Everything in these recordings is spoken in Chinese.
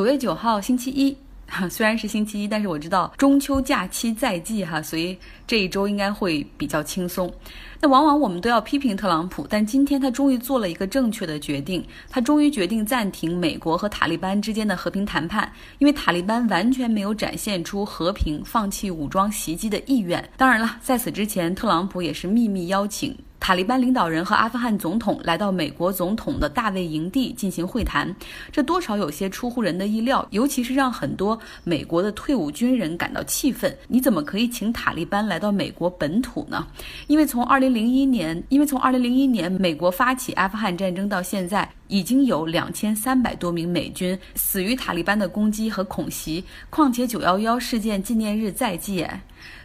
九月九号星期一，哈 虽然是星期一，但是我知道中秋假期在即哈，所以这一周应该会比较轻松。那往往我们都要批评特朗普，但今天他终于做了一个正确的决定，他终于决定暂停美国和塔利班之间的和平谈判，因为塔利班完全没有展现出和平、放弃武装袭击的意愿。当然了，在此之前，特朗普也是秘密邀请。塔利班领导人和阿富汗总统来到美国总统的大卫营地进行会谈，这多少有些出乎人的意料，尤其是让很多美国的退伍军人感到气愤。你怎么可以请塔利班来到美国本土呢？因为从2001年，因为从2001年美国发起阿富汗战争到现在，已经有两千三百多名美军死于塔利班的攻击和恐袭。况且911事件纪念日在即，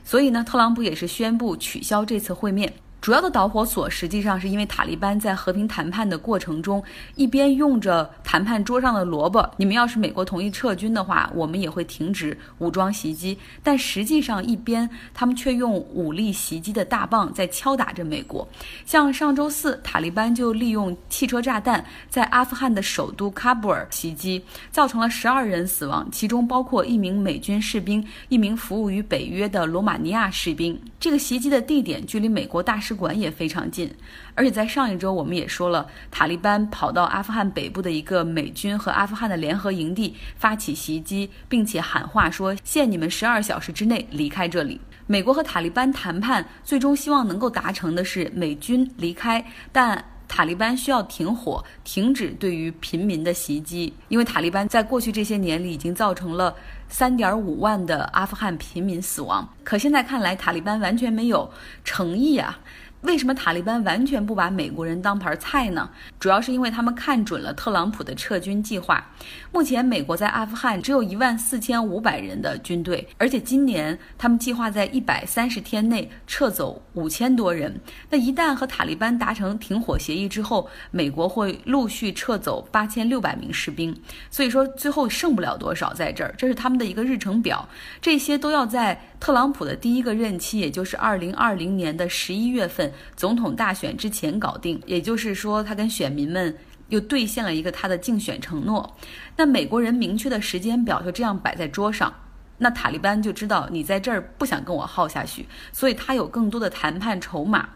所以呢，特朗普也是宣布取消这次会面。主要的导火索实际上是因为塔利班在和平谈判的过程中，一边用着谈判桌上的萝卜，你们要是美国同意撤军的话，我们也会停止武装袭击。但实际上一边他们却用武力袭击的大棒在敲打着美国。像上周四，塔利班就利用汽车炸弹在阿富汗的首都喀布尔袭击，造成了十二人死亡，其中包括一名美军士兵、一名服务于北约的罗马尼亚士兵。这个袭击的地点距离美国大使。馆也非常近，而且在上一周我们也说了，塔利班跑到阿富汗北部的一个美军和阿富汗的联合营地发起袭击，并且喊话说限你们十二小时之内离开这里。美国和塔利班谈判最终希望能够达成的是美军离开，但塔利班需要停火，停止对于平民的袭击，因为塔利班在过去这些年里已经造成了三点五万的阿富汗平民死亡。可现在看来，塔利班完全没有诚意啊。为什么塔利班完全不把美国人当盘菜呢？主要是因为他们看准了特朗普的撤军计划。目前，美国在阿富汗只有一万四千五百人的军队，而且今年他们计划在一百三十天内撤走五千多人。那一旦和塔利班达成停火协议之后，美国会陆续撤走八千六百名士兵。所以说，最后剩不了多少在这儿。这是他们的一个日程表，这些都要在特朗普的第一个任期，也就是二零二零年的十一月份。总统大选之前搞定，也就是说，他跟选民们又兑现了一个他的竞选承诺。那美国人明确的时间表就这样摆在桌上，那塔利班就知道你在这儿不想跟我耗下去，所以他有更多的谈判筹码。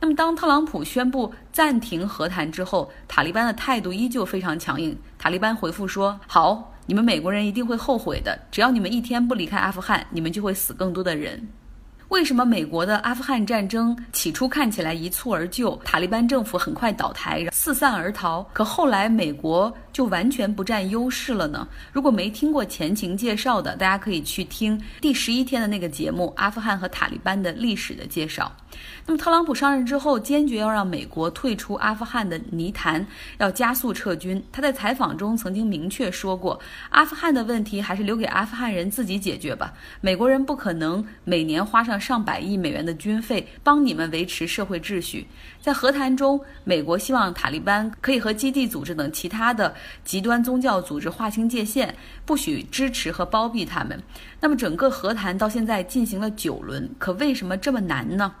那么，当特朗普宣布暂停和谈之后，塔利班的态度依旧非常强硬。塔利班回复说：“好，你们美国人一定会后悔的，只要你们一天不离开阿富汗，你们就会死更多的人。”为什么美国的阿富汗战争起初看起来一蹴而就，塔利班政府很快倒台，四散而逃？可后来美国就完全不占优势了呢？如果没听过前情介绍的，大家可以去听第十一天的那个节目《阿富汗和塔利班的历史的介绍》。那么特朗普上任之后，坚决要让美国退出阿富汗的泥潭，要加速撤军。他在采访中曾经明确说过，阿富汗的问题还是留给阿富汗人自己解决吧。美国人不可能每年花上上百亿美元的军费帮你们维持社会秩序。在和谈中，美国希望塔利班可以和基地组织等其他的极端宗教组织划清界限，不许支持和包庇他们。那么整个和谈到现在进行了九轮，可为什么这么难呢？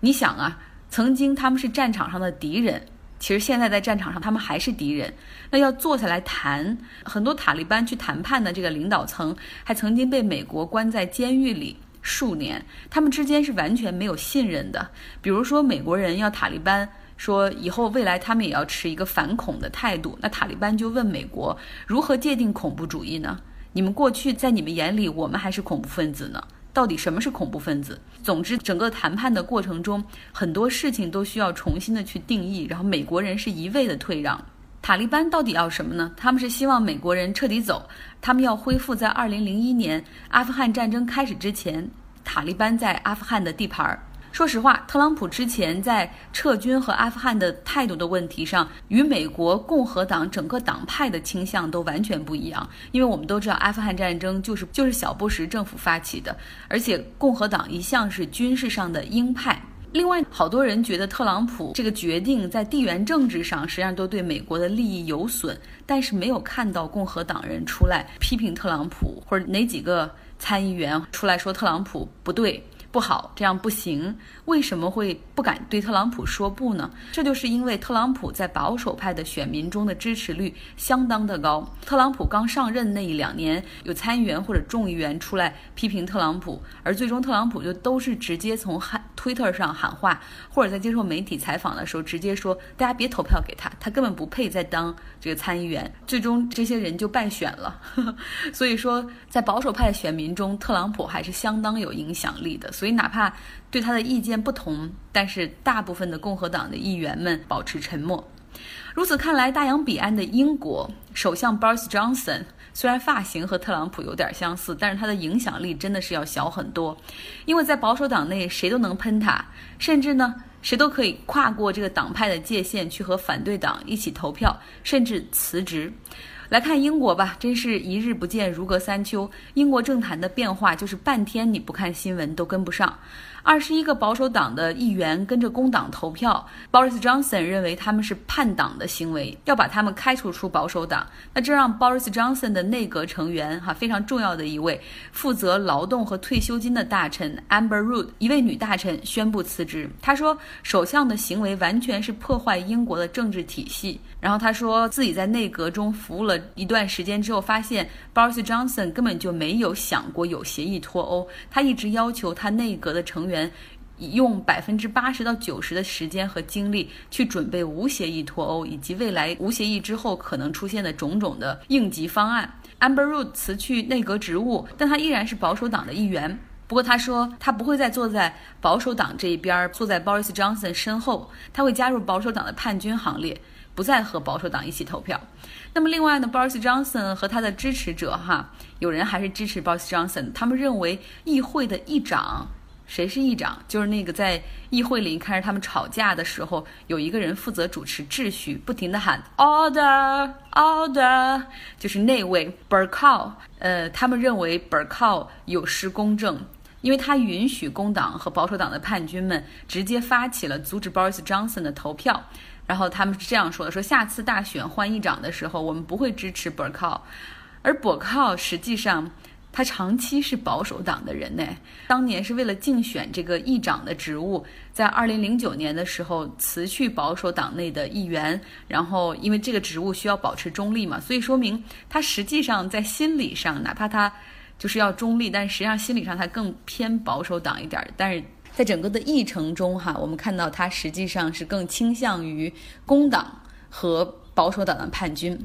你想啊，曾经他们是战场上的敌人，其实现在在战场上他们还是敌人。那要坐下来谈，很多塔利班去谈判的这个领导层还曾经被美国关在监狱里数年，他们之间是完全没有信任的。比如说，美国人要塔利班说以后未来他们也要持一个反恐的态度，那塔利班就问美国如何界定恐怖主义呢？你们过去在你们眼里，我们还是恐怖分子呢？到底什么是恐怖分子？总之，整个谈判的过程中，很多事情都需要重新的去定义。然后，美国人是一味的退让。塔利班到底要什么呢？他们是希望美国人彻底走，他们要恢复在二零零一年阿富汗战争开始之前，塔利班在阿富汗的地盘儿。说实话，特朗普之前在撤军和阿富汗的态度的问题上，与美国共和党整个党派的倾向都完全不一样。因为我们都知道，阿富汗战争就是就是小布什政府发起的，而且共和党一向是军事上的鹰派。另外，好多人觉得特朗普这个决定在地缘政治上实际上都对美国的利益有损，但是没有看到共和党人出来批评特朗普，或者哪几个参议员出来说特朗普不对。不好，这样不行。为什么会不敢对特朗普说不呢？这就是因为特朗普在保守派的选民中的支持率相当的高。特朗普刚上任那一两年，有参议员或者众议员出来批评特朗普，而最终特朗普就都是直接从喊 Twitter 上喊话，或者在接受媒体采访的时候直接说：“大家别投票给他，他根本不配再当这个参议员。”最终这些人就败选了。所以说，在保守派的选民中，特朗普还是相当有影响力的。所以哪怕对他的意见不同，但是大部分的共和党的议员们保持沉默。如此看来，大洋彼岸的英国首相 Boris Johnson 虽然发型和特朗普有点相似，但是他的影响力真的是要小很多。因为在保守党内，谁都能喷他，甚至呢，谁都可以跨过这个党派的界限去和反对党一起投票，甚至辞职。来看英国吧，真是一日不见如隔三秋。英国政坛的变化就是半天你不看新闻都跟不上。二十一个保守党的议员跟着工党投票，Boris Johnson 认为他们是叛党的行为，要把他们开除出保守党。那这让 Boris Johnson 的内阁成员哈非常重要的一位负责劳动和退休金的大臣 Amber Rudd 一位女大臣宣布辞职。他说，首相的行为完全是破坏英国的政治体系。然后他说自己在内阁中服务了一段时间之后，发现 Boris Johnson 根本就没有想过有协议脱欧，他一直要求他内阁的成员。用百分之八十到九十的时间和精力去准备无协议脱欧，以及未来无协议之后可能出现的种种的应急方案。Amber Rudd 辞去内阁职务，但他依然是保守党的一员。不过他说他不会再坐在保守党这一边，坐在 Boris Johnson 身后，他会加入保守党的叛军行列，不再和保守党一起投票。那么另外呢，Boris Johnson 和他的支持者哈，有人还是支持 Boris Johnson，他们认为议会的议长。谁是议长？就是那个在议会里看着他们吵架的时候，有一个人负责主持秩序，不停地喊 order order，就是那位 Bercow。呃，他们认为 Bercow 有失公正，因为他允许工党和保守党的叛军们直接发起了阻止 Boris Johnson 的投票。然后他们是这样说的：说下次大选换议长的时候，我们不会支持 Bercow，而 Bercow 实际上。他长期是保守党的人呢，当年是为了竞选这个议长的职务，在二零零九年的时候辞去保守党内的议员，然后因为这个职务需要保持中立嘛，所以说明他实际上在心理上，哪怕他就是要中立，但实际上心理上他更偏保守党一点。但是在整个的议程中哈，我们看到他实际上是更倾向于工党和。保守党的叛军。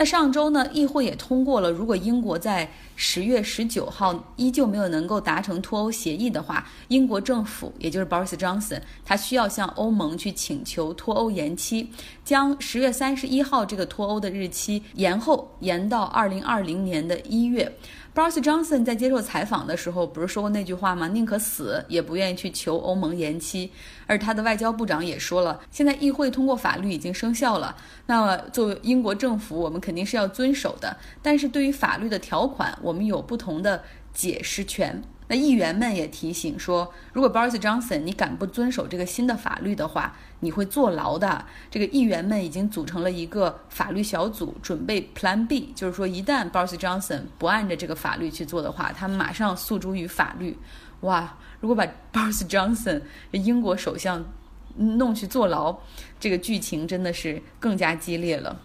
那上周呢，议会也通过了，如果英国在十月十九号依旧没有能够达成脱欧协议的话，英国政府也就是 Boris Johnson，他需要向欧盟去请求脱欧延期，将十月三十一号这个脱欧的日期延后，延到二零二零年的一月。Boris Johnson 在接受采访的时候，不是说过那句话吗？宁可死也不愿意去求欧盟延期。而他的外交部长也说了，现在议会通过法律已经生效了，那么作为英国政府，我们肯肯定是要遵守的。但是对于法律的条款，我们有不同的解释权。那议员们也提醒说，如果 Boris Johnson 你敢不遵守这个新的法律的话，你会坐牢的。这个议员们已经组成了一个法律小组，准备 Plan B，就是说一旦 Boris Johnson 不按着这个法律去做的话，他们马上诉诸于法律。哇，如果把 Boris Johnson 英国首相弄去坐牢，这个剧情真的是更加激烈了。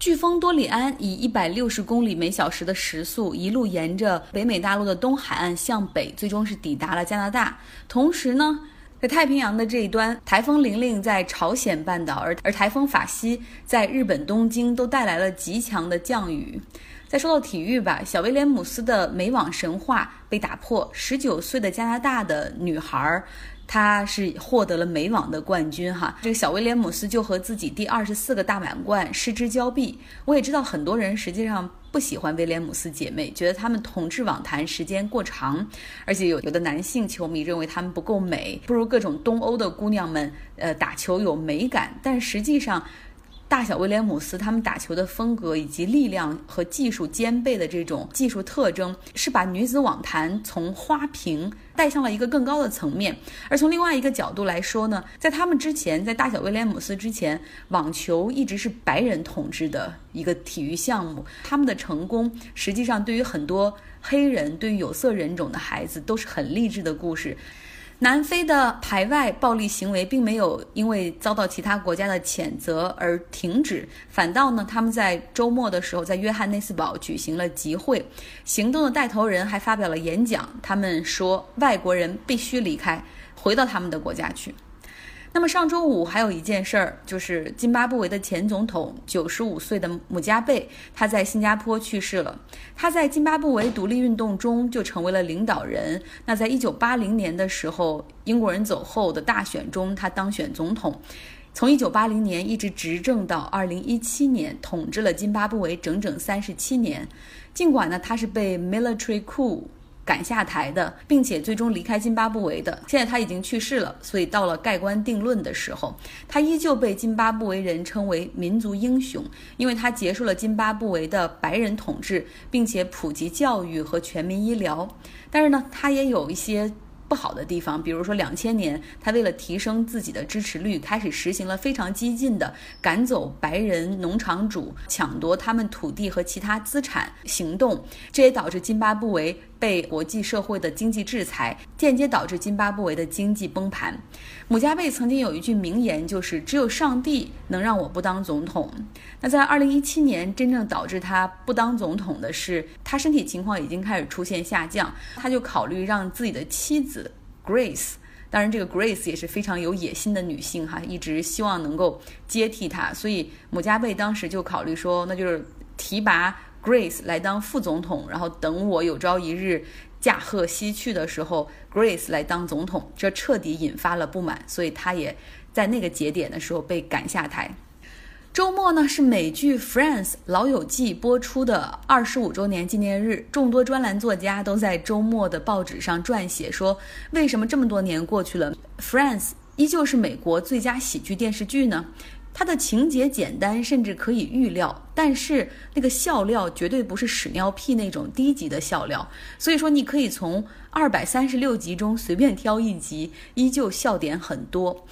飓风多里安以一百六十公里每小时的时速，一路沿着北美大陆的东海岸向北，最终是抵达了加拿大。同时呢，在太平洋的这一端，台风玲玲在朝鲜半岛，而而台风法西在日本东京都带来了极强的降雨。再说到体育吧，小威廉姆斯的美网神话被打破，十九岁的加拿大的女孩儿。他是获得了美网的冠军哈，这个小威廉姆斯就和自己第二十四个大满贯失之交臂。我也知道很多人实际上不喜欢威廉姆斯姐妹，觉得她们统治网坛时间过长，而且有有的男性球迷认为她们不够美，不如各种东欧的姑娘们呃打球有美感。但实际上，大小威廉姆斯他们打球的风格以及力量和技术兼备的这种技术特征，是把女子网坛从花瓶带向了一个更高的层面。而从另外一个角度来说呢，在他们之前，在大小威廉姆斯之前，网球一直是白人统治的一个体育项目。他们的成功，实际上对于很多黑人、对于有色人种的孩子，都是很励志的故事。南非的排外暴力行为并没有因为遭到其他国家的谴责而停止，反倒呢，他们在周末的时候在约翰内斯堡举行了集会，行动的带头人还发表了演讲，他们说外国人必须离开，回到他们的国家去。那么上周五还有一件事儿，就是津巴布韦的前总统九十五岁的姆加贝，他在新加坡去世了。他在津巴布韦独立运动中就成为了领导人。那在一九八零年的时候，英国人走后的大选中，他当选总统，从一九八零年一直执政到二零一七年，统治了津巴布韦整整三十七年。尽管呢，他是被 military coup。赶下台的，并且最终离开津巴布韦的，现在他已经去世了，所以到了盖棺定论的时候，他依旧被津巴布韦人称为民族英雄，因为他结束了津巴布韦的白人统治，并且普及教育和全民医疗。但是呢，他也有一些。不好的地方，比如说两千年，他为了提升自己的支持率，开始实行了非常激进的赶走白人农场主、抢夺他们土地和其他资产行动，这也导致津巴布韦被国际社会的经济制裁，间接导致津巴布韦的经济崩盘。姆加贝曾经有一句名言，就是“只有上帝能让我不当总统”。那在二零一七年，真正导致他不当总统的是，他身体情况已经开始出现下降，他就考虑让自己的妻子。Grace，当然，这个 Grace 也是非常有野心的女性哈，一直希望能够接替她，所以姆加贝当时就考虑说，那就是提拔 Grace 来当副总统，然后等我有朝一日驾鹤西去的时候，Grace 来当总统，这彻底引发了不满，所以他也在那个节点的时候被赶下台。周末呢是美剧《Friends》老友记播出的二十五周年纪念日，众多专栏作家都在周末的报纸上撰写说，为什么这么多年过去了，《Friends》依旧是美国最佳喜剧电视剧呢？它的情节简单，甚至可以预料，但是那个笑料绝对不是屎尿屁那种低级的笑料，所以说你可以从二百三十六集中随便挑一集，依旧笑点很多。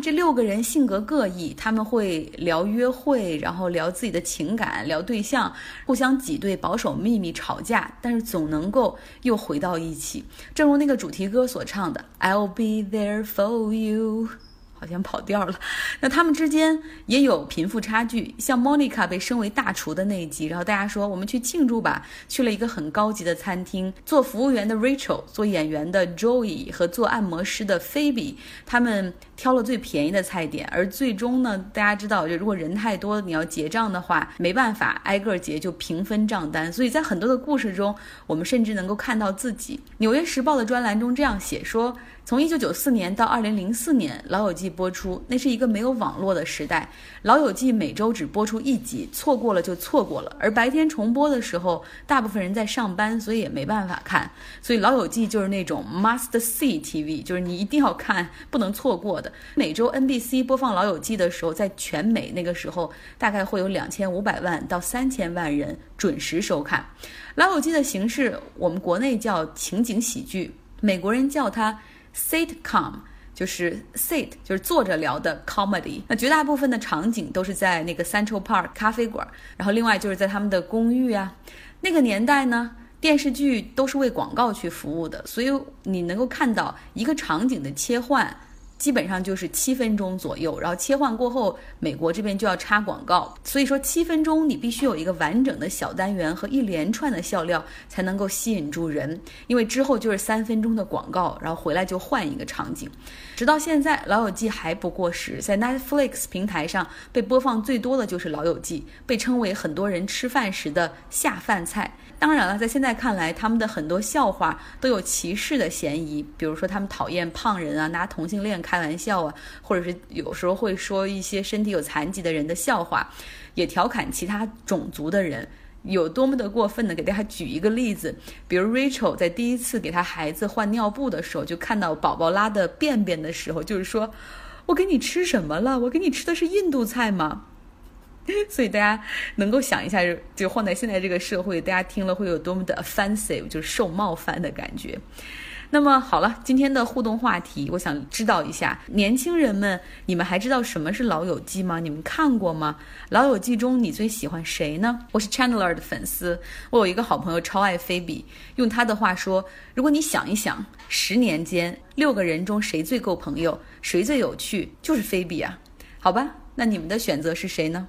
这六个人性格各异，他们会聊约会，然后聊自己的情感，聊对象，互相挤兑、保守秘密、吵架，但是总能够又回到一起。正如那个主题歌所唱的：“I'll be there for you。”好像跑调了。那他们之间也有贫富差距，像 Monica 被升为大厨的那一集，然后大家说我们去庆祝吧，去了一个很高级的餐厅。做服务员的 Rachel，做演员的 Joey 和做按摩师的 Phoebe，他们挑了最便宜的菜点。而最终呢，大家知道，就如果人太多，你要结账的话，没办法挨个结，就平分账单。所以在很多的故事中，我们甚至能够看到自己。纽约时报的专栏中这样写说。从一九九四年到二零零四年，《老友记》播出，那是一个没有网络的时代，《老友记》每周只播出一集，错过了就错过了。而白天重播的时候，大部分人在上班，所以也没办法看。所以《老友记》就是那种 must see TV，就是你一定要看，不能错过的。每周 NBC 播放《老友记》的时候，在全美那个时候，大概会有两千五百万到三千万人准时收看《老友记》的形式。我们国内叫情景喜剧，美国人叫它。Sitcom 就是 sit 就是坐着聊的 comedy，那绝大部分的场景都是在那个 Central Park 咖啡馆，然后另外就是在他们的公寓啊。那个年代呢，电视剧都是为广告去服务的，所以你能够看到一个场景的切换。基本上就是七分钟左右，然后切换过后，美国这边就要插广告，所以说七分钟你必须有一个完整的小单元和一连串的笑料才能够吸引住人，因为之后就是三分钟的广告，然后回来就换一个场景。直到现在，《老友记》还不过时，在 Netflix 平台上被播放最多的就是《老友记》，被称为很多人吃饭时的下饭菜。当然了，在现在看来，他们的很多笑话都有歧视的嫌疑，比如说他们讨厌胖人啊，拿同性恋开开玩笑啊，或者是有时候会说一些身体有残疾的人的笑话，也调侃其他种族的人，有多么的过分呢？给大家举一个例子，比如 Rachel 在第一次给他孩子换尿布的时候，就看到宝宝拉的便便的时候，就是说：“我给你吃什么了？我给你吃的是印度菜吗？” 所以大家能够想一下，就换在现在这个社会，大家听了会有多么的 offensive，就是受冒犯的感觉。那么好了，今天的互动话题，我想知道一下，年轻人们，你们还知道什么是《老友记》吗？你们看过吗？《老友记》中你最喜欢谁呢？我是 Chandler 的粉丝，我有一个好朋友超爱菲比，用他的话说，如果你想一想，十年间六个人中谁最够朋友，谁最有趣，就是菲比啊。好吧，那你们的选择是谁呢？